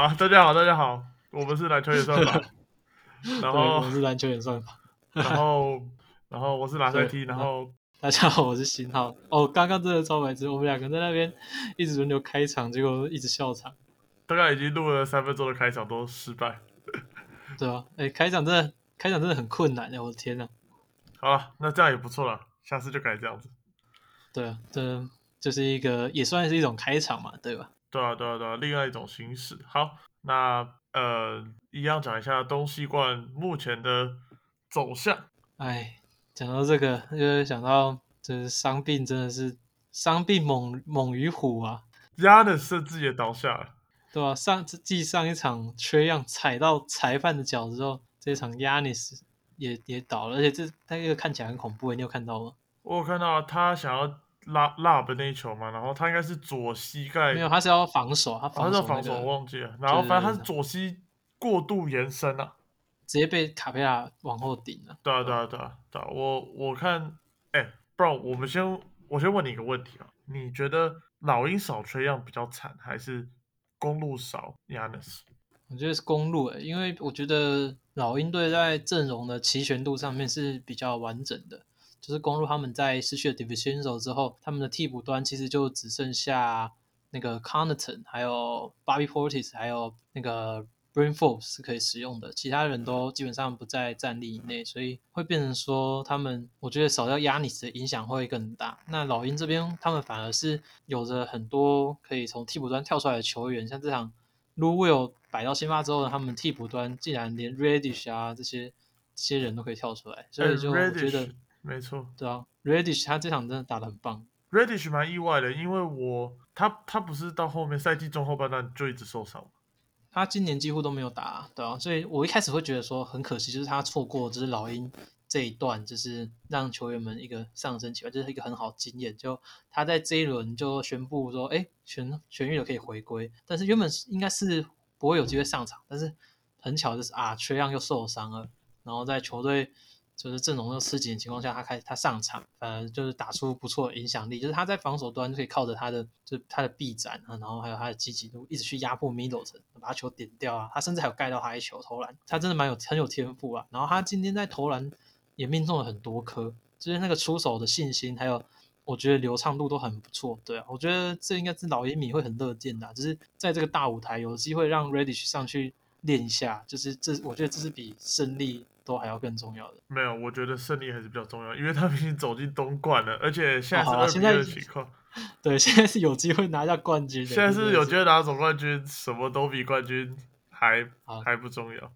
好，大家好，大家好，我们是篮球演算法，然，后我是篮球演算法。然后 然后我是拉塞对 T，然后大家好，我是新浩。哦，刚刚真的超白痴，我们两个在那边一直轮流开场，结果一直笑场，大概已经录了三分钟的开场都失败。对啊、哎，开场真的开场真的很困难的，我的天呐！好了，那这样也不错了，下次就改这样子。对啊，这就是一个也算是一种开场嘛，对吧？对啊，对啊，对啊，另外一种形式。好，那呃，一样讲一下东西冠目前的走向。哎，讲到这个，就想到这伤病真的是伤病猛猛于虎啊，压的甚至也倒下了。对吧、上继上一场缺氧踩到裁判的脚之后，这一场亚尼斯也也倒了，而且这那个看起来很恐怖，你有看到吗？我有看到他想要拉拉的那一球嘛，然后他应该是左膝盖，没有，他是要防守，他防守、那个、防守，我忘记了。然后反正他是左膝过度延伸啊。直接被卡佩拉往后顶了。对啊，对啊，对啊，对啊。我我看，哎，不然我们先我先问你一个问题啊，你觉得老鹰少吹样比较惨，还是公路少 Yanis？我觉得是公路、欸，因为我觉得老鹰队在阵容的齐全度上面是比较完整的。就是公路他们在失去了 Division 之后，他们的替补端其实就只剩下那个 Connaughton，还有 Bobby Portis，还有那个 Brain Force 是可以使用的，其他人都基本上不在战力以内，所以会变成说他们，我觉得少掉 Yanis 的影响会更大。那老鹰这边他们反而是有着很多可以从替补端跳出来的球员，像这场 Lu Will 摆到先发之后呢，他们替补端竟然连 Radish 啊这些这些人都可以跳出来，所以就我觉得没错对啊，Radish 他这场真的打得很棒。，Reddish 蛮意外的，因为我他他不是到后面赛季中后半段就一直受伤他今年几乎都没有打，对啊，所以我一开始会觉得说很可惜，就是他错过就是老鹰这一段，就是让球员们一个上升起来，就是一个很好的经验。就他在这一轮就宣布说，哎，痊痊愈了可以回归，但是原本应该是不会有机会上场，但是很巧就是啊，缺氧又受伤了，然后在球队就是阵容又吃紧的情况下，他开始他上场，反而就是打出不错的影响力。就是他在防守端就可以靠着他的就他的臂展啊，然后还有他的积极度，一直去压迫 middle 层把他球点掉啊。他甚至还有盖到他一球投篮，他真的蛮有很有天赋啊。然后他今天在投篮也命中了很多颗，就是那个出手的信心，还有我觉得流畅度都很不错。对啊，我觉得这应该是老鹰迷会很乐见的、就是在这个大舞台有机会让 Reddish 上去练一下，就是这我觉得这是比胜利都还要更重要的。没有，我觉得胜利还是比较重要，因为他们已经走进东冠了，而且现在是二比二的情况。对，现在是有机会拿下冠军的。现在是有机会，拿总冠军，什么都比冠军还还不重要。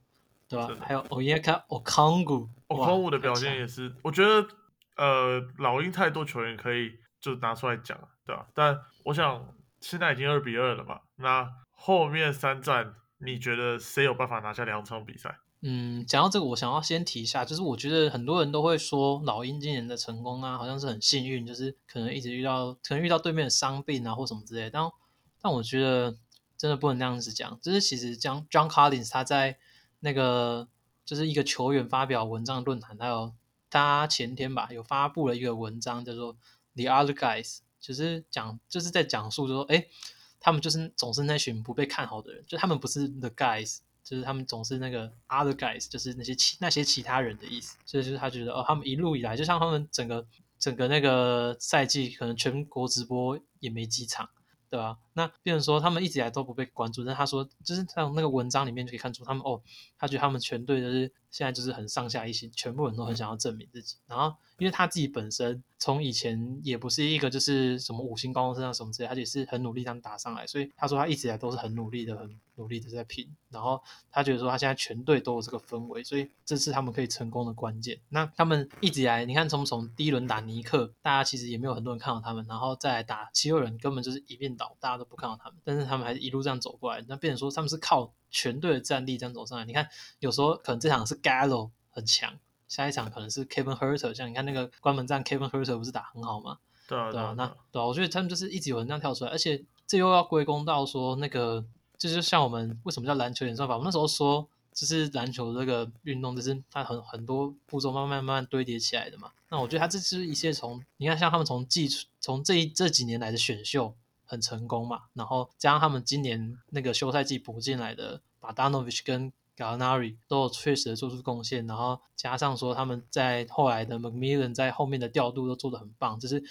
对吧、还有 Oyeka Okongu，哦，哇空武的表现也是，我觉得呃，老鹰太多球员可以就拿出来讲，对吧、但我想现在已经二比二了嘛，那后面三战你觉得谁有办法拿下两场比赛？嗯，讲到这个，我想要先提一下，就是我觉得很多人都会说老鹰今年的成功啊，好像是很幸运，就是可能一直遇到，可能遇到对面的伤病啊或什么之类。但但我觉得真的不能那样子讲，就是其实将 John Collins 他在那个就是一个球员发表文章论坛，还有他前天吧有发布了一个文章，叫做 The Other Guys，就是讲就是在讲述说，哎，他们就是总是那群不被看好的人，就他们不是 The Guys。就是他们总是那个 other guys，就是那些其那些其他人的意思，所以就是他觉得哦，他们一路以来，就像他们整个整个那个赛季，可能全国直播也没几场，对吧？那变成说他们一直以来都不被关注，但他说就是从那个文章里面就可以看出他们哦，他觉得他们全队就是现在就是很上下一心，全部人都很想要证明自己。然后因为他自己本身从以前也不是一个就是什么五星高中生啊什么之类，他也是很努力这样打上来，所以他说他一直以来都是很努力的，很努力的在拼。然后他觉得说他现在全队都有这个氛围，所以这是他们可以成功的关键。那他们一直以来，你看从从第一轮打尼克，大家其实也没有很多人看好他们，然后再来打七六人，根本就是一面倒，大家都不看好他们，但是他们还是一路这样走过来。那变成说他们是靠全队的战力这样走上来。你看有时候可能这场是 Gallo 很强。下一场可能是 Kevin Herter，像你看那个关门战，Kevin Herter 不是打很好吗？对啊，对啊，那啊，对啊，我觉得他们就是一直有人这样跳出来，而且这又要归功到说那个，就是像我们为什么叫篮球演算法？我们那时候说，就是篮球这个运动，就是它很很多步骤慢慢慢慢堆叠起来的嘛。那我觉得它这是一些从你看，像他们从季从这一这几年来的选秀，很成功嘛，然后加上他们今年那个休赛季补进来的把 Danovich 跟 Gallinari 都有确实的做出贡献，然后加上说他们在后来的 McMillan 在后面的调度都做得很棒，就是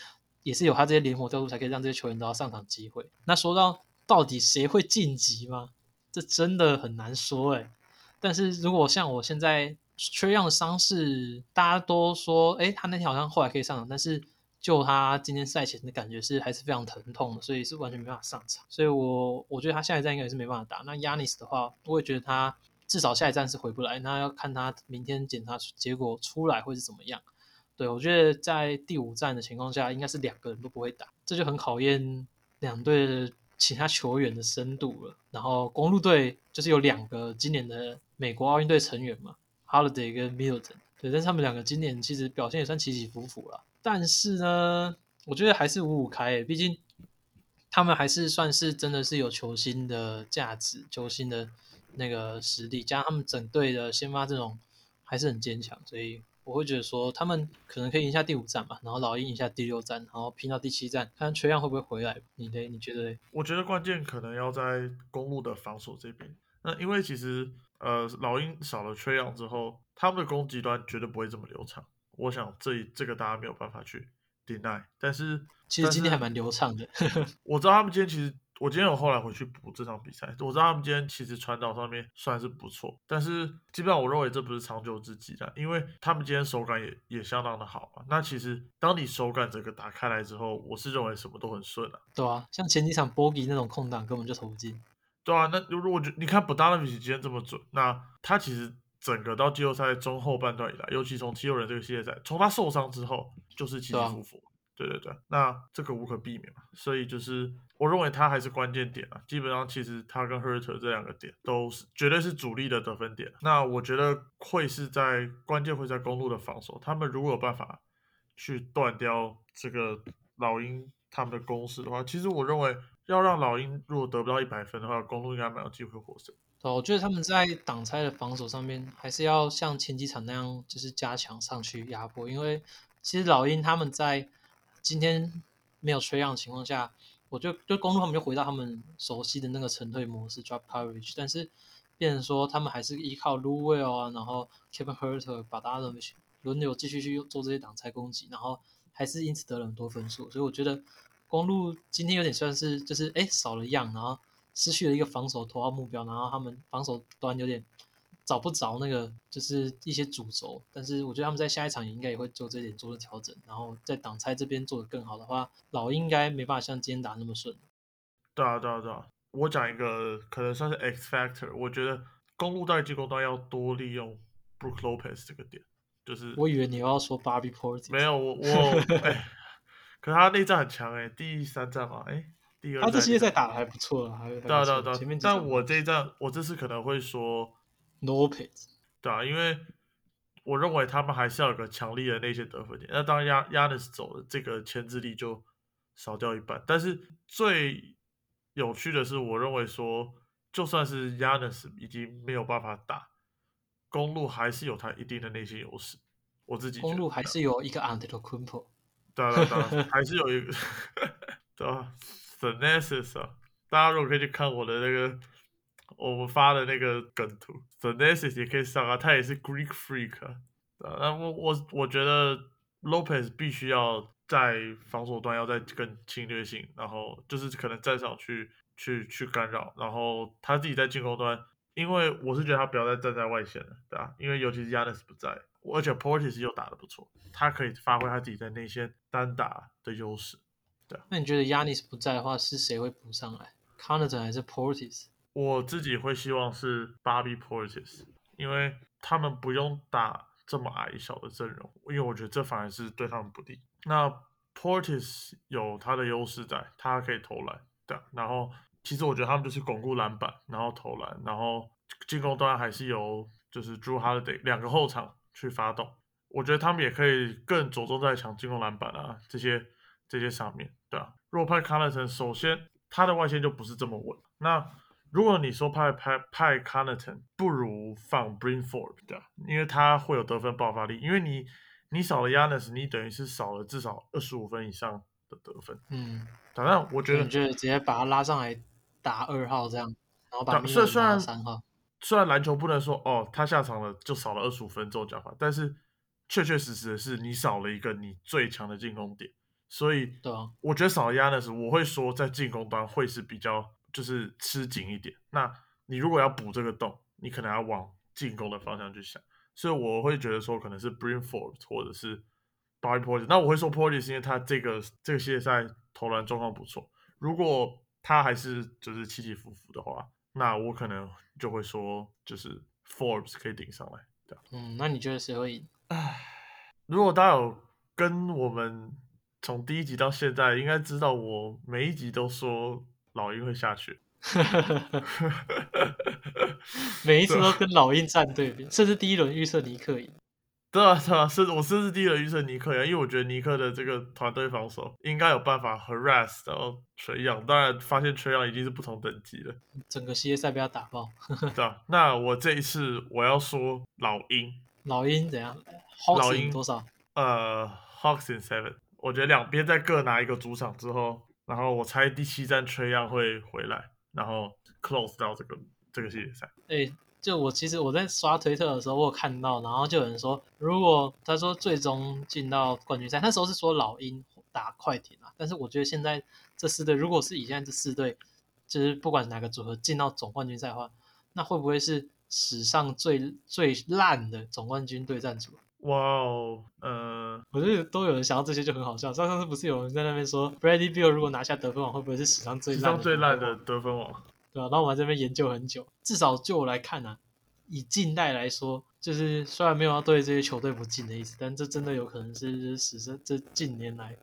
也是有他这些灵活调度才可以让这些球员得到上场机会。那说到到底谁会晋级吗？这真的很难说哎。但是如果像我现在缺样的伤势，大家都说哎他那天好像后来可以上场，但是就他今天赛前的感觉是还是非常疼痛的，所以是完全没办法上场。所以我我觉得他下一站应该也是没办法打。那 Yanis 的话，我也觉得他。至少下一站是回不来，那要看他明天检查结果出来会是怎么样。对我觉得在第五站的情况下，应该是两个人都不会打，这就很考验两队的其他球员的深度了。然后公路队就是有两个今年的美国奥运队成员嘛，Holiday 跟 Middleton，对，但是他们两个今年其实表现也算起起伏伏了。但是呢，我觉得还是五五开，毕竟他们还是算是真的是有球星的价值，球星的。那个实力加上他们整队的先发阵容还是很坚强，所以我会觉得说他们可能可以赢下第五站吧，然后老鹰赢下第六站，然后拼到第七站，看缺氧会不会回来。你呢？你觉得？我觉得关键可能要在公路的防守这边。那因为其实呃老鹰少了缺氧之后，他们的攻击端绝对不会这么流畅。我想这这个大家没有办法去 deny。但是其实今天还蛮流畅的。我知道他们今天其实。我今天有后来回去补这场比赛，我知道他们今天其实传导上面算是不错，但是基本上我认为这不是长久之计的，因为他们今天手感也也相当的好嘛。那其实当你手感整个打开来之后，我是认为什么都很顺啊。对啊，像前几场波比那种空档根本就投不进。对啊，那如果你看不达拉比奇今天这么准，那他其实整个到季后赛中后半段以来，尤其从七六人这个系列赛，从他受伤之后就是起起伏伏。对对对，那这个无可避免嘛，所以就是我认为他还是关键点啊。基本上其实他跟 Hurt 这两个点都是绝对是主力的得分点。那我觉得会是在关键会在公路的防守，他们如果有办法去断掉这个老鹰他们的攻势的话，其实我认为要让老鹰如果得不到一百分的话，公路应该蛮有机会获胜。哦，我觉得他们在挡拆的防守上面还是要像前几场那样，就是加强上去压迫，因为其实老鹰他们在今天没有缺氧的情况下，我就就公路他们就回到他们熟悉的那个沉退模式，drop coverage。但是变成说他们还是依靠 Lou Will 啊，然后 Kevin Hunter 把大家的轮流继续去做这些挡拆攻击，然后还是因此得了很多分数。所以我觉得公路今天有点算是就是哎少了样，然后失去了一个防守头号目标，然后他们防守端有点。找不着那个就是一些主轴，但是我觉得他们在下一场也应该也会做这点做的调整，然后在挡拆这边做的更好的话，老应该没办法像今天打那么顺。对啊，对啊，对啊！我讲一个可能算是 X factor，我觉得公路在进攻端要多利用 Brook Lopez 这个点，就是我以为你要说 Barbie Porter，没有我我哎，可他内战很强哎，第三战嘛哎，第二他这些赛打的还不错啊，对啊对啊，前面但我这一战我这次可能会说。Lopez，对啊，因为我认为他们还是要有个强力的那些得分点。那当亚亚尼斯走了，这个牵制力就少掉一半。但是最有趣的是，我认为说，就算是亚尼斯已经没有办法打公路，还是有他一定的内线优势。我自己公路还是有一个 Anthony q u m p o 对啊对啊，还是有一个 对啊 t h e n e s s 啊，大家如果可以去看我的那个。我们发的那个梗图，The Nessus 也可以上啊，他也是 Greek Freak 啊。那我我我觉得 Lopez 必须要在防守端要再更侵略性，然后就是可能站上去去去干扰，然后他自己在进攻端，因为我是觉得他不要再站在外线了，对吧？因为尤其是 Yanis 不在，而且 Portis 又打的不错，他可以发挥他自己在内线单打的优势。对，那你觉得 Yanis 不在的话，是谁会补上来 c o n n t o n 还是 Portis？我自己会希望是 Bobby Portis，因为他们不用打这么矮小的阵容，因为我觉得这反而是对他们不利。那 Portis 有他的优势在，他可以投篮，对。然后其实我觉得他们就是巩固篮板，然后投篮，然后进攻端还是由就是 Drew Holiday 两个后场去发动。我觉得他们也可以更着重在抢进攻篮板啊这些这些上面，对啊。若派 Carlton 首先他的外线就不是这么稳，那如果你说派派派 c o n n t o n 不如放 Brinford 的，因为他会有得分爆发力。因为你你少了 Yanis，你等于是少了至少二十五分以上的得分。嗯，反正，我觉得你觉得直接把他拉上来打二号这样，然后把虽然三号，虽然篮球不能说哦，他下场了就少了二十五分这种讲法，但是确确实实的是你少了一个你最强的进攻点，所以对啊，我觉得少了亚纳斯，我会说在进攻端会是比较就是吃紧一点。那你如果要补这个洞，你可能要往进攻的方向去想，所以我会觉得说可能是 Bring Ford 或者是 Bobby Portis。那我会说 Portis 是因为他这个这个系列赛投篮状况不错，如果他还是就是起起伏伏的话，那我可能就会说就是 Forbes 可以顶上来。对啊，嗯，那你觉得谁会赢？如果大家有跟我们从第一集到现在，应该知道我每一集都说老鹰会下去。每一次都跟老鹰站对边，甚至第一轮预测尼克赢。对啊，对啊，是我甚至第一轮预测尼克呀，因为我觉得尼克的这个团队防守应该有办法 harass 到崔样，当然发现崔样已经是不同等级了，整个系列赛被他打爆。对啊、那我这一次我要说老鹰，老鹰怎样老鹰多少？呃，Hawks in Seven，我觉得两边再各拿一个主场之后，然后我猜第七站崔样会回来，然后 close 到这个这个系列赛。哎、就我其实我在刷推特的时候，我有看到，然后就有人说，如果他说最终进到冠军赛，那时候是说老鹰打快艇啊，但是我觉得现在这四队，如果是以现在这四队，就是不管哪个组合进到总冠军赛的话，那会不会是史上最最烂的总冠军对战组合？哇哦，呃，我觉得都有人想到这些就很好笑。上上次不是有人在那边说，Brady Bill 如果拿下得分王，会不会是史上最史烂上最烂的得分王。对啊，然后我们在这边研究很久，至少就我来看啊，以近代来说，就是虽然没有要对这些球队不敬的意思，但这真的有可能是史上这近年来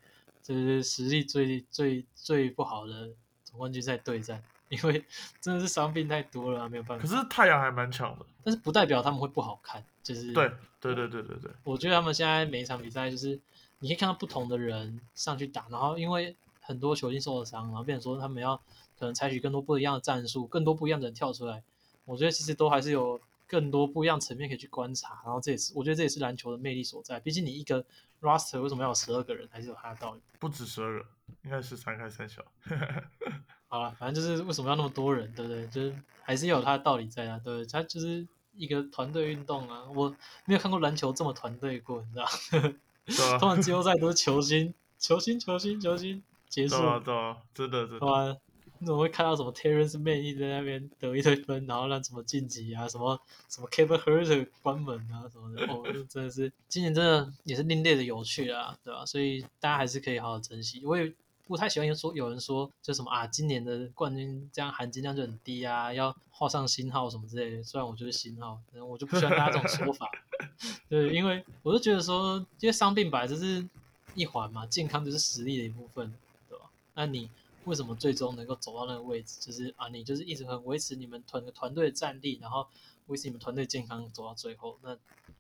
就是实力最最最不好的总冠军赛对战，因为真的是伤病太多了啊、没有办法。可是太阳还蛮强的。但是不代表他们会不好看，就是对对对对对对，我觉得他们现在每一场比赛就是你可以看到不同的人上去打，然后因为很多球星受了伤，然后变成说他们要可能采取更多不一样的战术，更多不一样的人跳出来。我觉得其实都还是有更多不一样层面可以去观察，然后这也是我觉得这也是篮球的魅力所在。毕竟你一个 roster 为什么要有十二个人，还是有它的道理。不止十二个，应该是三开三小。好了，反正就是为什么要那么多人，对不对？就是还是要有它的道理在啊，对不对？它就是一个团队运动啊。我没有看过篮球这么团队过，你知道？对啊通常季后赛都是球星、球星、球星、球星结束，对啊对啊，真的真的。对吧？你怎么会看到什么 Terrence Mann 一直在那边得一堆分，然后让什么晋级啊，什么什么 Kevin Herter 关门啊什么的？哦，这真的是今年真的也是另类的有趣啊，对吧？所以大家还是可以好好珍惜。我也不太喜欢说有人说就什么啊，今年的冠军这样含金量就很低啊，要画上星号什么之类的。虽然我就是星号，但我就不喜欢大家这种说法。对，因为我就觉得说，因为伤病本来就是一环嘛，健康就是实力的一部分，对吧？那你为什么最终能够走到那个位置？就是啊，你就是一直很维持你们团团队的战力，然后维持你们团队健康走到最后，那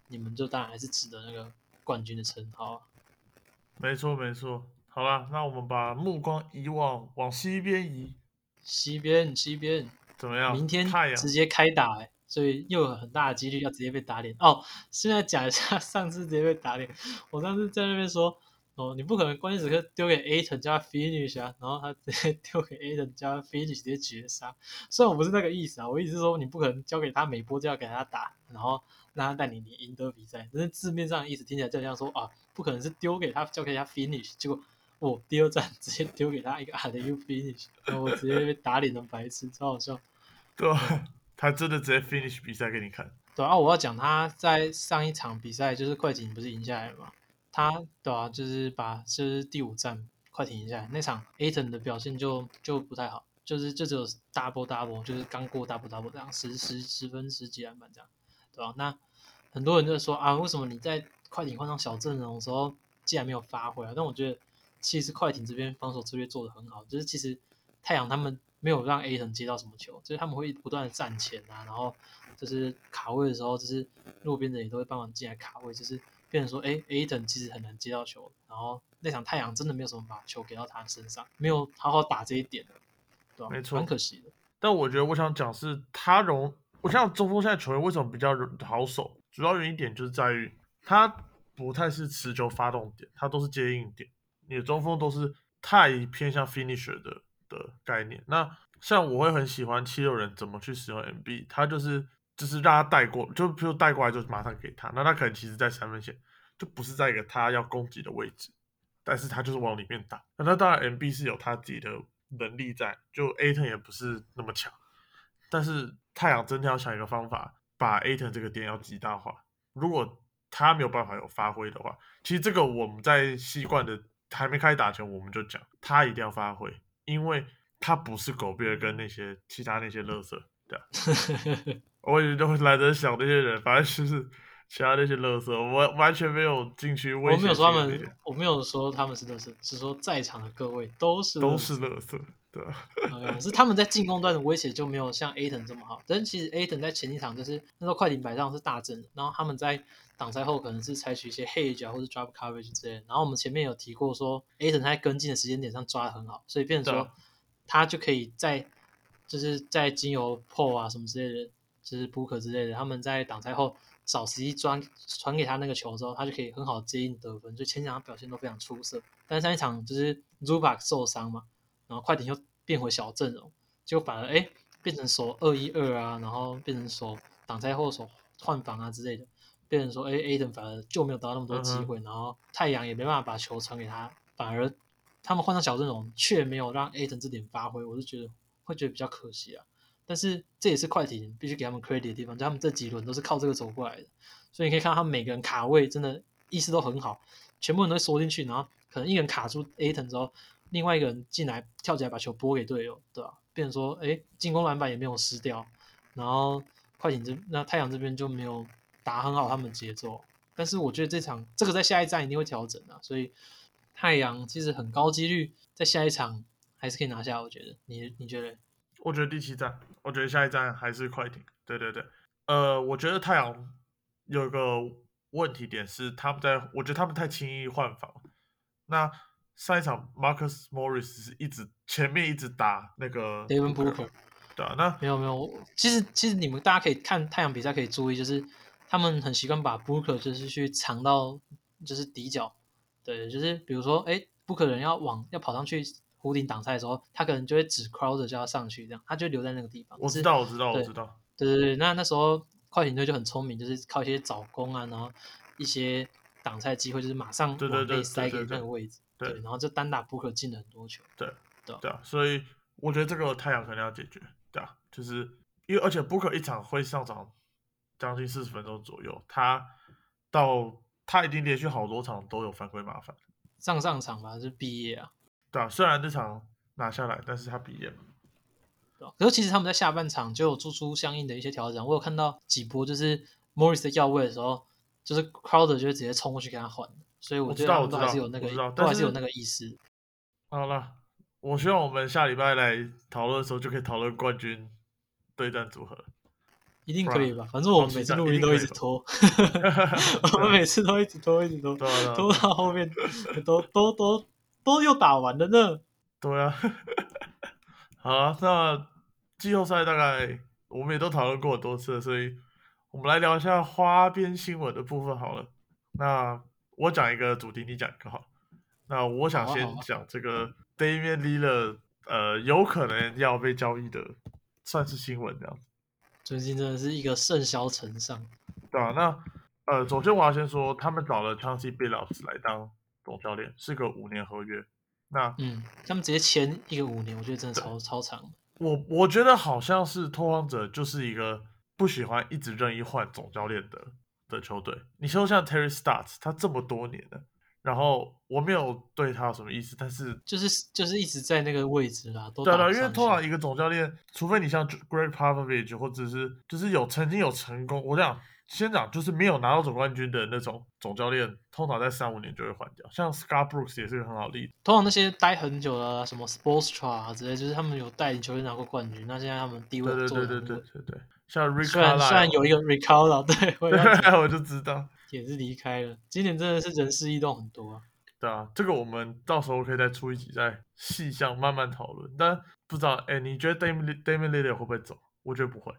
你们就当然还是值得那个冠军的称号啊。没错没错。好啦，那我们把目光移往往西边移，西边西边，怎么样？明天太阳直接开打、欸，所以又有很大的几率要直接被打脸哦。现在讲一下 上次直接被打脸，我上次在那边说，哦，你不可能关键时刻丢给 A 腾叫他 finish 啊，然后他直接 丢给 A 腾叫他 finish 直接绝杀。虽然我不是那个意思啊，我意思是说你不可能交给他每波就要给他打，然后让他带你你赢得比赛。但是字面上的意思听起来就像说啊，不可能是丢给他交给他 finish，结果。哦，第二站直接丢给他一个 a l u finish，然后我直接被打脸成白痴，超好笑。对啊，他真的直接 finish 比赛给你看。对啊，我要讲他在上一场比赛就是快艇不是赢下来了嘛？他对啊，就是把就是第五站快艇赢下来那场 a t o n 的表现就就不太好，就是就只有 double double，就是刚过 double double 这样十十十分十几篮板这样，对吧、那很多人就说啊，为什么你在快艇换上小阵容的时候竟然没有发挥啊？但我觉得其实快艇这边防守策略做的很好，就是其实太阳他们没有让 A 腾接到什么球，就是他们会不断的站前啊，然后就是卡位的时候，就是路边的也都会帮忙进来卡位，就是变成说，哎，A 腾其实很难接到球，然后那场太阳真的没有什么把球给到他身上，没有好好打这一点，对吧、没错很可惜的。但我觉得我想讲是他容，我想中锋现在球员为什么比较好守，主要原因点就是在于他不太是持球发动点，他都是接应点。你的中锋都是太偏向 finisher 的的概念。那像我会很喜欢七六人怎么去使用 MB，他就是就是让他带过，就比如带过来就马上给他，那他可能其实在三分线就不是在一个他要攻击的位置，但是他就是往里面打。那他当然 MB 是有他自己的能力在，就 Aton 也不是那么强，但是太阳真的要想一个方法把 Aton 这个点要极大化。如果他没有办法有发挥的话，其实这个我们在习惯的还没开始打球我们就讲，他一定要发挥，因为。他不是狗贝尔跟那些其他那些乐色，对啊，我也都懒得想那些人，反正就是 其他那些乐色，我完全没有进去。我没有说他们，我没有说他们是乐色，是说在场的各位都是都是乐色，对啊。是他们在进攻端的威胁就没有像 Aton 这么好，但其实 Aton 在前几场就是那时候快艇摆上是大阵，然后他们在挡拆后可能是采取一些 hedge 啊或者 drop coverage 之类的，然后我们前面有提过说 Aton 在跟进的时间点上抓的很好，所以变成说。他就可以在，就是在经由 PO 啊什么之类的，就是 Booker 之类的，他们在挡拆后找时机传传给他那个球之后，他就可以很好接应得分。就前场表现都非常出色，但上一场就是 Zubac 受伤嘛，然后快艇又变回小阵容，就反而哎变成守二一二啊，然后变成守挡拆后守换防啊之类的，变成说哎 Aden 反而就没有得到那么多机会，然后太阳也没办法把球传给他，反而。他们换上小阵容，却没有让 A 腾这点发挥，我就觉得会觉得比较可惜啊。但是这也是快艇必须给他们 credit 的地方，就他们这几轮都是靠这个走过来的。所以你可以看到他们每个人卡位真的意识都很好，全部人都缩进去，然后可能一个人卡住 A 腾之后，另外一个人进来跳起来把球拨给队友，对吧？变成说，哎，进攻篮板也没有失掉，然后快艇这那太阳这边就没有打很好他们节奏。但是我觉得这场这个在下一站一定会调整啊，所以。太阳其实很高几率在下一场还是可以拿下，我觉得你你觉得？我觉得第七站，我觉得下一站还是快艇。对对对，呃，我觉得太阳有一个问题点是，他们在我觉得他们太轻易换防。那上一场 Marcus Morris 是一直前面一直打那个 Devin Booker，对啊，那没有没有，其实其实你们大家可以看太阳比赛可以注意，就是他们很习惯把 Booker 就是去藏到就是底角。对，就是比如说，哎，不可能要往要跑上去弧顶挡拆的时候，他可能就会指 crowder 就要上去，这样他就留在那个地方。我知道，我知道，我知道。对对对，那那时候快艇队就很聪明，就是靠一些早攻啊，然后一些挡拆机会，就是马上往内塞给那个位置。对，然后就单打不可进了很多球。对对对啊，所以我觉得这个太阳可能要解决，对啊，就是因为而且 Booker 一场会上场将近四十分钟左右，他到。他已经连续好多场都有犯规麻烦，上上场吧是毕业啊，对啊，虽然这场拿下来，但是他毕业了。可是其实他们在下半场就有做出相应的一些调整，我有看到几波就是 Morris 的要位的时候，就是 Crowder 就会直接冲过去给他换，所以我觉得他们都还是有那个，都还是有那个意思。好了，我希望我们下礼拜来讨论的时候就可以讨论冠军对战组合。一定可以吧？反正我们每次录音都一直拖，我们每次都一直拖，一直拖，拖到后面都都都都又打完了呢。对啊，好啊，那季后赛大概我们也都讨论过很多次，所以我们来聊一下花边新闻的部分好了。那我讲一个主题，你讲一个好。那我想先讲这个 Damian Lillard，呃，有可能要被交易的，算是新闻这样子。最近真的是一个盛嚣尘上，对啊，那呃，首先我要先说，他们找了 Chauncey Billups 来当总教练，是个五年合约。那嗯，他们直接签一个五年，我觉得真的超超长。我我觉得好像是拓荒者就是一个不喜欢一直任意换总教练的的球队。你说像 Terry Stotts，他这么多年了。然后我没有对他有什么意思，但是就是就是一直在那个位置啦，对了，因为通常一个总教练，除非你像 Greg Popovich 或者是就是有曾经有成功，我讲先讲就是没有拿到总冠军的那种总教练，通常在三五年就会换掉。像 Scott Brooks 也是个很好例子。通常那些待很久的，什么 Sportstra 啊之类，就是他们有带领球队拿过冠军，那现在他们地位对对对对对对对，像 Rick 虽然虽然有一个 Ricardo，对，我就知道。也是离开了，今年真的是人事异动很多啊。对啊，这个我们到时候可以再出一集，再细项慢慢讨论。但不知道，哎，你觉得 Damian Damian Lillard 会不会走？我觉得不会。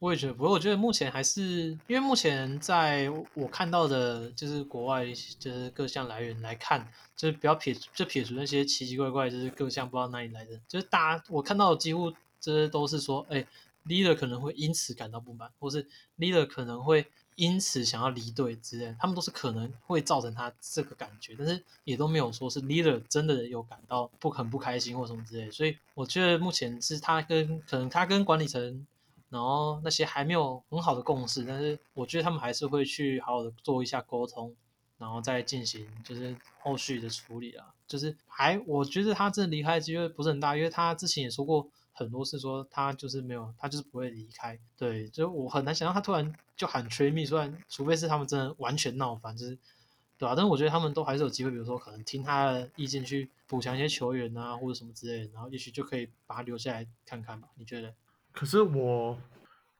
我也觉得，不过我觉得目前还是因为目前在我看到的，就是国外就是各项来源来看，就是不要撇就撇除那些奇奇怪怪，就是各项不知道哪里来的，就是大家我看到的几乎这些都是说，哎，leader 可能会因此感到不满，或是 leader 可能会因此想要离队之类，他们都是可能会造成他这个感觉，但是也都没有说是 leader 真的有感到不很不开心或什么之类，所以我觉得目前是他跟可能他跟管理层。然后那些还没有很好的共识，但是我觉得他们还是会去好好的做一下沟通，然后再进行就是后续的处理啊。就是还我觉得他这离开机会不是很大，因为他之前也说过很多是，说他就是没有，他就是不会离开。对，就我很难想象他突然就喊 t r a me，，虽然除非是他们真的完全闹翻，就是对吧？但是我觉得他们都还是有机会，比如说可能听他的意见去补强一些球员啊，或者什么之类的，然后也许就可以把他留下来看看吧？你觉得？可是我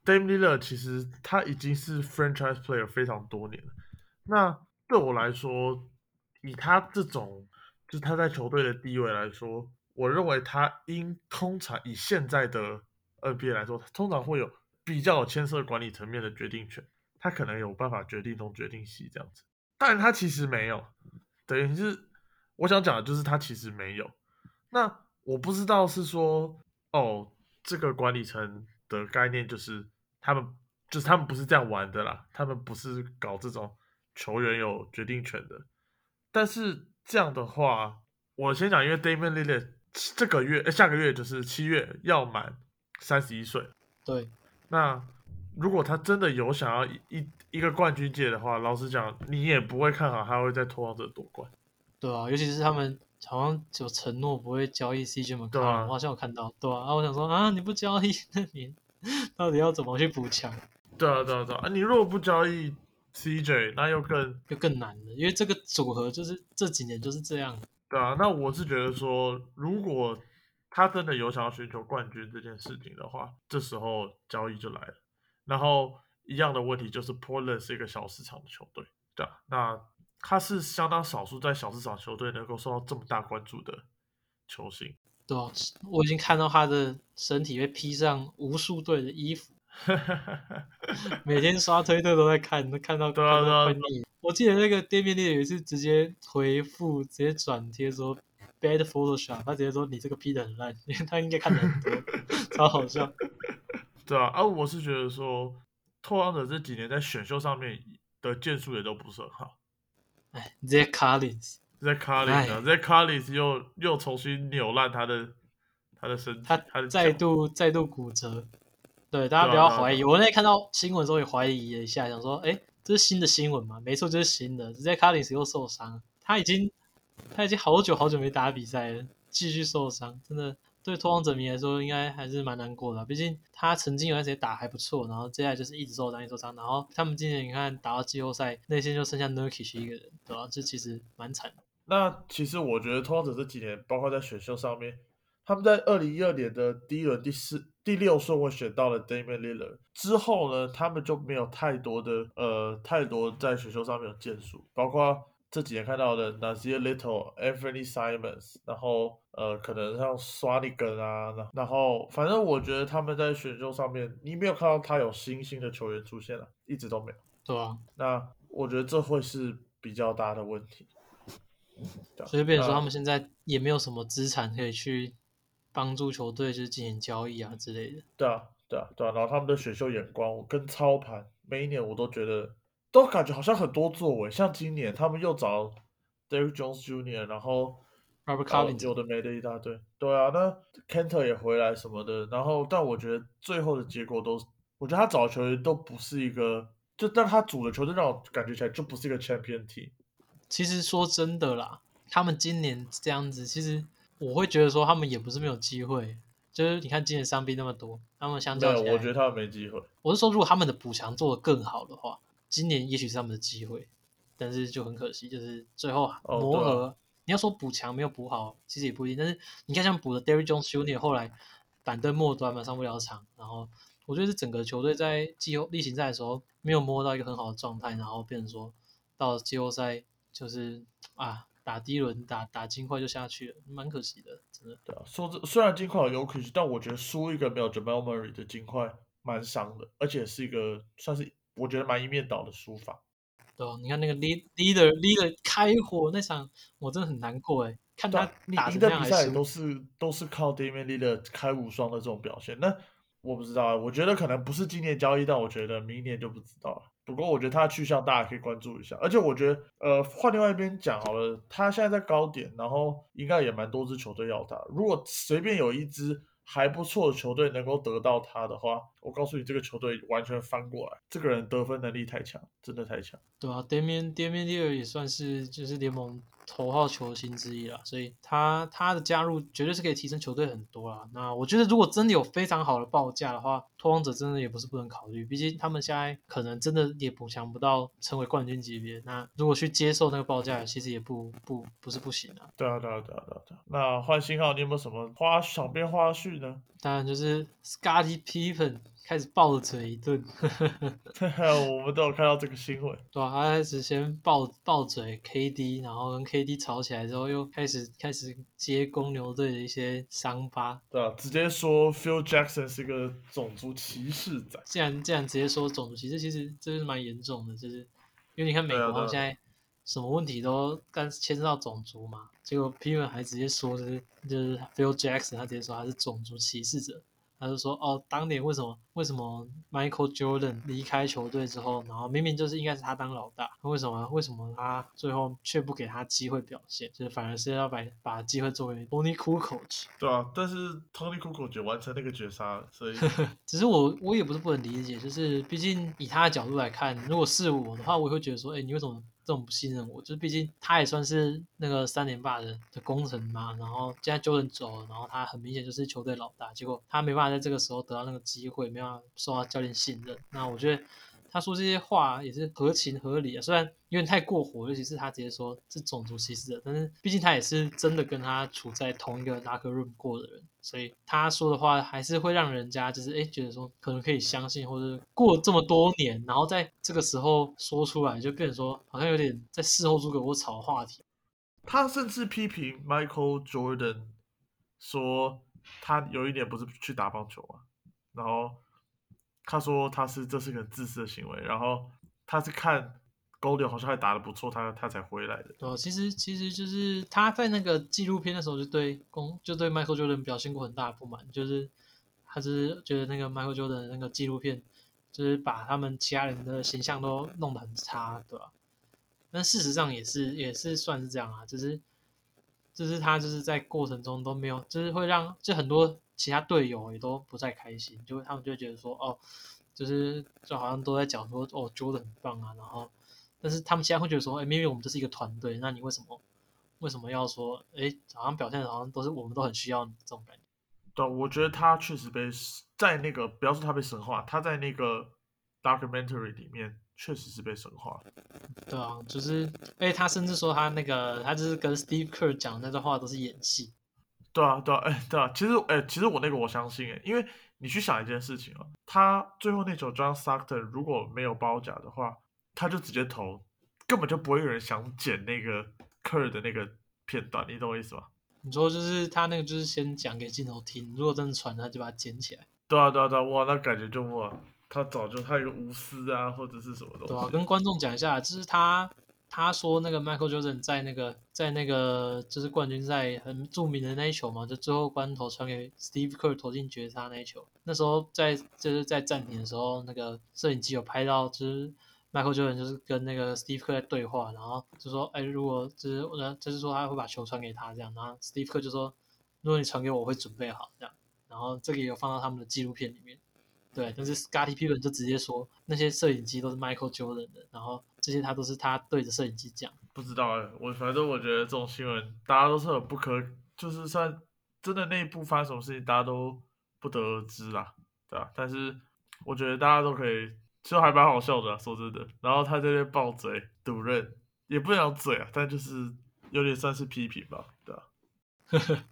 Dame Lillard 其实他已经是 franchise player 非常多年了。那对我来说，以他这种就是他在球队的地位来说，我认为他应通常以现在的 NBA 来说，通常会有比较有牵涉管理层面的决定权。他可能有办法决定东决定西这样子，但他其实没有。等于是我想讲的就是他其实没有。那我不知道是说哦。这个管理层的概念就是他们就是他们不是这样玩的啦，他们不是搞这种球员有决定权的。但是这样的话，我先讲，因为 Damian Lillard 这个月下个月就是七月要满三十一岁。对。那如果他真的有想要一一个冠军戒的话，老实讲，你也不会看好他会在托王者夺冠。对啊，尤其是他们。好像有承诺不会交易 CJ 嘛？对啊，我好像有看到，对啊。啊，我想说啊，你不交易，那你到底要怎么去补强？对啊，对啊，对啊。你如果不交易 CJ，那又更又更难了，因为这个组合就是这几年就是这样。对啊，那我是觉得说，如果他真的有想要寻求冠军这件事情的话，这时候交易就来了。然后一样的问题就是 Portland 是一个小市场的球队，对啊，那。他是相当少数在小市场球队能够受到这么大关注的球星。对啊，我已经看到他的身体被披上无数队的衣服，每天刷推特都在看，都看到对啊对啊。我记得那个店面店有一次直接回复，直接转贴说 bad Photoshop，他直接说你这个 P 的很烂，因为他应该看的很多，超好笑。对啊，啊，我是觉得说，拓荒者这几年在选秀上面的建树也都不是很好。哎，Zach Collins，Zach Collins，Zach Collins 又又重新扭烂他的他的身体，他他再度再度骨折。对，大家不要怀疑。我那天看到新闻时候也怀疑了一下，想说，哎，这是新的新闻吗？没错，就是新的。Zach Collins 又受伤，他已经他已经好久好久没打比赛了，继续受伤，真的。对托荒者迷来说，应该还是蛮难过的。毕竟他曾经有段时间打还不错，然后接下来就是一直受伤，一直受伤。然后他们今年你看打到季后赛，内线就剩下 Nurkic 一个人，对吧？这其实蛮惨。那其实我觉得托荒者这几年，包括在选秀上面，他们在二零一二年的第一轮第四、第六顺位选到了 Damian Lillard 之后呢，他们就没有太多的呃太多在选秀上面的建树，包括。这几年看到的 Nazir Little、Anthony Simons，然后呃，可能像 s w a n i g a n 啊，然后反正我觉得他们在选秀上面，你没有看到他有新兴的球员出现了，一直都没有。对啊，那我觉得这会是比较大的问题。所以，变成说他们现在也没有什么资产可以去帮助球队就是进行交易啊之类的。对啊，对啊，对啊。然后他们的选秀眼光跟操盘，每一年我都觉得。都感觉好像很多作为，像今年他们又找 Derek Jones Jr.，然后 Robert Collins，有的没的一大堆。对啊，那 Cantor 也回来什么的，然后但我觉得最后的结果都，我觉得他找的球员都不是一个，就但他组的球队让我感觉起来就不是一个 Champion team。其实说真的啦，他们今年这样子，其实我会觉得说他们也不是没有机会，就是你看今年伤兵那么多，他们相较起来，我觉得他们没机会。我是说，如果他们的补强做得更好的话。今年也许是他们的机会，但是就很可惜，就是最后磨合。你要说补强没有补好，其实也不一定。但是你看，像补的 Derry Jones Jr. 后来板凳末端嘛，上不了场。然后我觉得是整个球队在季后例行赛的时候没有摸到一个很好的状态，然后变成说到季后赛就是啊打第一轮打打金块就下去了，蛮可惜的，真的。对啊，说这虽然金块有可惜，但我觉得输一个没有 Jamal Murray 的金块蛮伤的，而且是一个算是我觉得蛮一面倒的输法。对啊，你看那个 lead leader leader 开火那场，我真的很难过哎，看他你打赢的比赛都是都是靠 Damian Leader 开无双的这种表现。那我不知道啊，我觉得可能不是今年交易，但我觉得明年就不知道了。不过我觉得他的去向大家可以关注一下，而且我觉得呃换另外一边讲好了，他现在在高点，然后应该也蛮多支球队要他。如果随便有一支还不错的球队能够得到他的话，我告诉你，这个球队完全翻过来。这个人得分能力太强，真的太强。对啊，Damian Damian deer 也算是就是联盟头号球星之一啦，所以他他的加入绝对是可以提升球队很多啦。那我觉得如果真的有非常好的报价的话，拓荒者真的也不是不能考虑，毕竟他们现在可能真的也补强不到成为冠军级别。那如果去接受那个报价，其实也不不不是不行啊。对啊，对啊，对啊，对啊。对啊那换新号，你有没有什么花场边花絮呢？当然就是 Scotty Pippen 开始暴嘴一顿，我们都有看到这个新闻。对啊，他开始先暴暴嘴 KD，然后跟 KD 吵起来之后，又开始开始接公牛队的一些伤疤。对啊，直接说 Phil Jackson 是个种族歧视仔。既然既然直接说种族歧视，其实这是蛮严重的，就是因为你看美国现在什么问题都干牵涉到种族嘛，结果 p i m 还直接说就是就是 Phil Jackson，他直接说他是种族歧视者。他就说哦，当年为什么为什么 Michael Jordan 离开球队之后，然后明明就是应该是他当老大，为什么为什么他最后却不给他机会表现，就是反而是要把把机会作为 Tony Kukoc。对啊，但是 Tony Kukoc 就完成那个绝杀，所以 只是我我也不是不能理解，就是毕竟以他的角度来看，如果是我的话，我也会觉得说，哎，你为什么这种不信任我？就毕竟他也算是那个三连霸的的功臣嘛，然后现在九人走了，然后他很明显就是球队老大，结果他没办法在这个时候得到那个机会，没办法受到教练信任。那我觉得他说这些话也是合情合理啊，虽然有点太过火，尤其是他直接说是种族歧视的，但是毕竟他也是真的跟他处在同一个 locker room 过的人，所以他说的话还是会让人家就是哎觉得说可能可以相信，或者过了这么多年，然后在这个时候说出来，就变成说好像有点在事后诸葛我炒话题。他甚至批评 Michael Jordan 说他有一年不是去打棒球啊，然后他说他是这是个自私的行为，然后他是看公牛好像还打得不错，他他才回来的。对啊，其实其实就是他在那个纪录片的时候就对公就对 Michael Jordan 表现过很大的不满，就是他是觉得那个 Michael Jordan 那个纪录片就是把他们其他人的形象都弄得很差，对吧、但事实上也是也是算是这样啊，就是就是他就是在过程中都没有，就是会让就很多其他队友也都不太开心，就他们就会觉得说哦，就是就好像都在讲说哦 Jordan 很棒啊，然后但是他们现在会觉得说，哎，明明我们这是一个团队，那你为什么为什么要说，哎，好像表现的好像都是我们都很需要你这种感觉？对，我觉得他确实被在那个不要说他被神化，他在那个 documentary 里面确实是被神化。对啊，就是，哎，他甚至说他那个他就是跟 Steve Kerr 讲的那段话都是演戏。对啊，对啊，哎，对啊，其实，哎，其实我那个我相信，哎，因为你去想一件事情啊，他最后那首 John Stockton 如果没有包夹的话，他就直接投，根本就不会有人想剪那个 Kerr 的那个片段，你懂我意思吗？你说就是他那个就是先讲给镜头听，如果真的传，他就把它捡起来，对啊，对啊，对啊，哇，那感觉就哇，他早就他有一个无私啊，或者是什么东西。对啊，跟观众讲一下，就是他他说那个 Michael Jordan 在那个在那个就是冠军赛很著名的那一球嘛，就最后关头传给 Steve Kerr 投进绝杀那一球，那时候在就是在暂停的时候，那个摄影机有拍到，就是 Michael Jordan 就是跟那个 Steve Kerr 在对话，然后就说，哎，如果就是呃就是说他会把球传给他这样，然后 Steve Kerr 就说，如果你传给我，我会准备好这样，然后这个也有放到他们的纪录片里面。对，但是 Scotty Pippen 就直接说那些摄影机都是 Michael Jordan 的，然后这些他都是他对着摄影机讲。不知道哎、我反正我觉得这种新闻大家都是很不可，就是算真的内部发生什么事情，大家都不得而知啦，对吧、但是我觉得大家都可以，就还蛮好笑的啊、说真的。然后他这边爆嘴赌认，也不能讲嘴啊，但就是有点算是批评吧，对吧、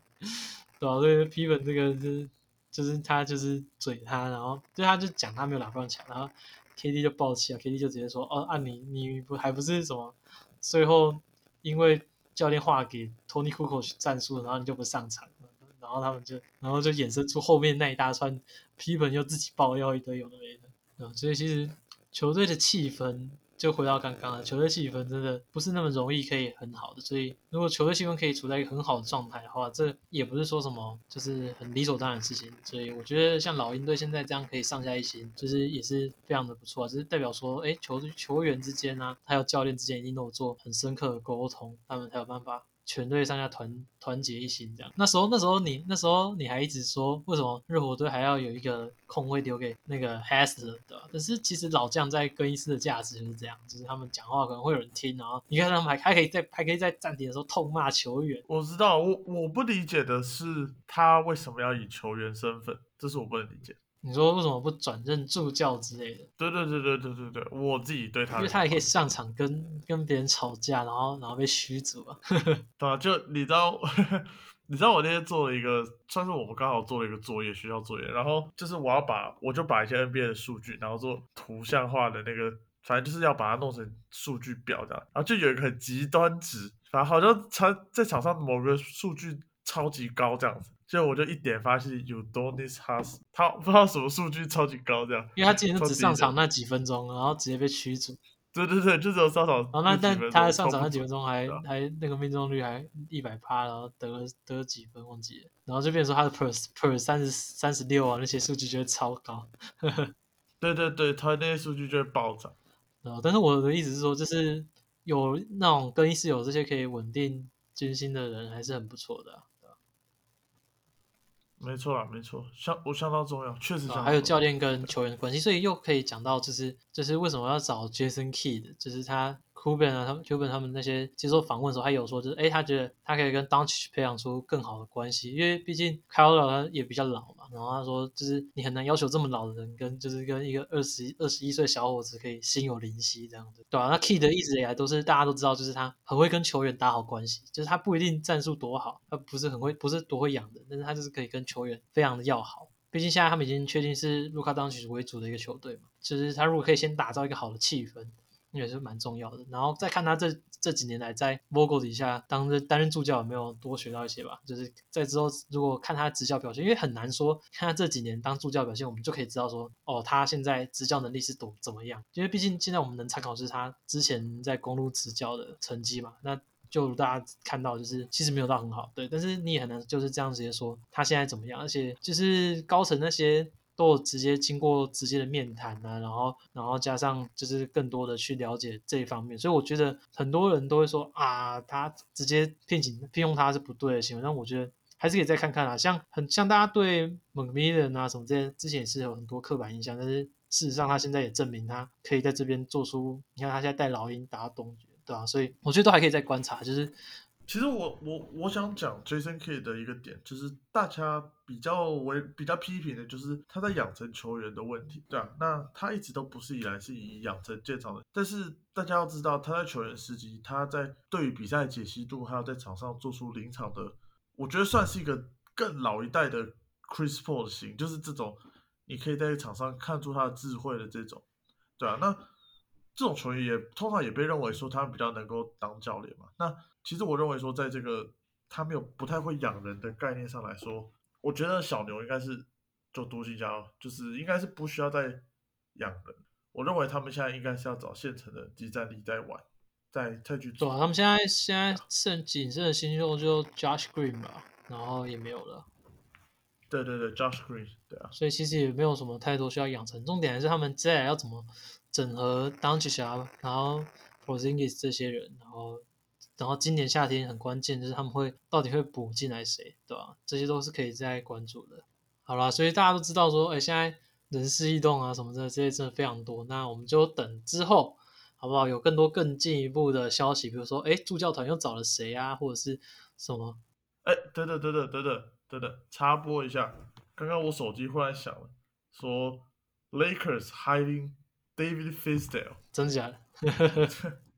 对啊，所以 Pippen 这个就是就是他就是嘴他，然后对他就讲他没有拿棒球，然后 KD 就爆气了，KD 就直接说哦啊你你不还不是什么最后因为教练话给 Tony c o o k 战术，然后你就不上场了，然后他们就然后就衍生出后面那一大串批本又自己爆料一堆有的没的，啊，所以其实球队的气氛。就回到刚刚了球队气氛，真的不是那么容易可以很好的。所以，如果球队气氛可以处在一个很好的状态的话，这也不是说什么就是很理所当然的事情。所以，我觉得像老鹰队现在这样可以上下一心，就是也是非常的不错。就是代表说，哎，球球员之间啊，还有教练之间一定都有做很深刻的沟通，他们才有办法。全队上下团团结一心，这样。那时候，那时候你那时候你还一直说，为什么热火队还要有一个空位留给那个 Hester 的？但是其实老将在更衣室的价值就是这样，就是他们讲话可能会有人听，然后你看他们还还可以在还可以在暂停的时候痛骂球员。我知道，我我不理解的是他为什么要以球员身份，这是我不能理解。你说为什么不转任助教之类的？对对对对对对对，我自己对他，因为他也可以上场跟跟别人吵架，然后然后被驱逐啊。对啊，就你知道，你知道我那天做了一个，算是我们刚好做了一个作业，学校作业，然后就是我要把，我就把一些 NBA 的数据，然后做图像化的那个，反正就是要把它弄成数据表这样，然后就有一个很极端值，反正好像他在场上某个数据超级高这样子。就我就一点发现有 Donis Has，他不知道什么数据超级高这样，因为他今天只上场那几分钟，然后直接被驱逐。对对对，就只有上场。然后那但他上场那几分钟还还那个命中率还一百趴，然后得了得了几分忘记了，然后就变成说他的 Per Per 三十三十六啊那些数据就会超高。对对对，他那些数据就会暴涨。然后但是我的意思是说，就是有那种更衣室有这些可以稳定军心的人，还是很不错的。没错啊，没错，相我相当重要，确实。还有教练跟球员的关系，所以又可以讲到，就是就是为什么要找 Jason Kidd，就是他。库本啊，他们库本他们那些接受访问的时候，他有说，就是哎，他觉得他可以跟 d u n c h 培养出更好的关系，因为毕竟 k y l 他也比较老嘛。然后他说，就是你很难要求这么老的人跟就是跟一个二十二十一岁小伙子可以心有灵犀这样子，对吧？那 Key 的一直以来都是大家都知道，就是他很会跟球员打好关系，就是他不一定战术多好，他不是很会，不是多会养人，但是他就是可以跟球员非常的要好。毕竟现在他们已经确定是卢卡当曲为主的一个球队嘛，就是他如果可以先打造一个好的气氛。也是蛮重要的，然后再看他这这几年来在 Vogel 底下当着担任助教有没有多学到一些吧。就是在之后如果看他执教表现，因为很难说看他这几年当助教表现，我们就可以知道说哦，他现在执教能力是多怎么样。因为毕竟现在我们能参考是他之前在公路执教的成绩嘛，那就大家看到就是其实没有到很好，对，但是你也很难就是这样直接说他现在怎么样，而且就是高层那些。都直接经过直接的面谈啊，然后然后加上就是更多的去了解这一方面，所以我觉得很多人都会说啊，他直接聘请聘用他是不对的行为，但我觉得还是可以再看看啊，像很像大家对蒙米人啊什么这些之前也是有很多刻板印象，但是事实上他现在也证明他可以在这边做出，你看他现在带老鹰打东决，对吧？所以我觉得都还可以再观察，就是。其实我我我想讲 Jason K 的一个点，就是大家比较为比较批评的，就是他在养成球员的问题，对啊，那他一直都不是以来是以养成见长的，但是大家要知道，他在球员时期，他在对于比赛解析度，还有在场上做出临场的，我觉得算是一个更老一代的 Chris Paul 型，就是这种你可以在场上看出他的智慧的这种，对啊，那这种球员也通常也被认为说他比较能够当教练嘛，那。其实我认为说，在这个他没有不太会养人的概念上来说，我觉得小牛应该是就独行侠，就是应该是不需要再养人。我认为他们现在应该是要找现成的集战力在玩，再再去做。他们现在现在剩仅剩的新秀就 Josh Green 吧，然后也没有了。对对对，Josh Green，对啊。所以其实也没有什么太多需要养成，重点还是他们接下来要怎么整合 d u n 侠，然后 Porzingis 这些人，然后。然后今年夏天很关键，就是他们会到底会补进来谁，对吧？这些都是可以再关注的。好啦，所以大家都知道说，哎，现在人事异动啊什么的，这些真的非常多。那我们就等之后，好不好？有更多更进一步的消息，比如说，哎，助教团又找了谁啊，或者是什么？哎，等等等等等等等等，插播一下，刚刚我手机忽然响了，说 Lakers hiding David Fisdale，真的假的？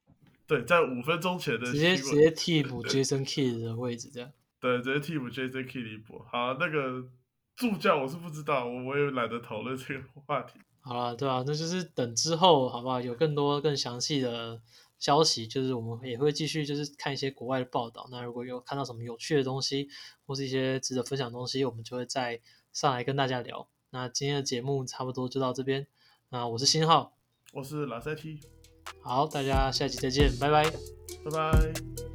对，在五分钟前的直接直接替补 Jason Kidd 的位置，这样 对，直接替补 Jason Kidd 一波。好，那个助教我是不知道，我我也懒得讨论这个话题。好了，对啊，那就是等之后，好不好？有更多更详细的消息，就是我们也会继续，就是看一些国外的报道。那如果有看到什么有趣的东西，或是一些值得分享的东西，我们就会再上来跟大家聊。那今天的节目差不多就到这边。那我是新浩，我是蓝色 T。好大家下期再见拜拜。拜拜。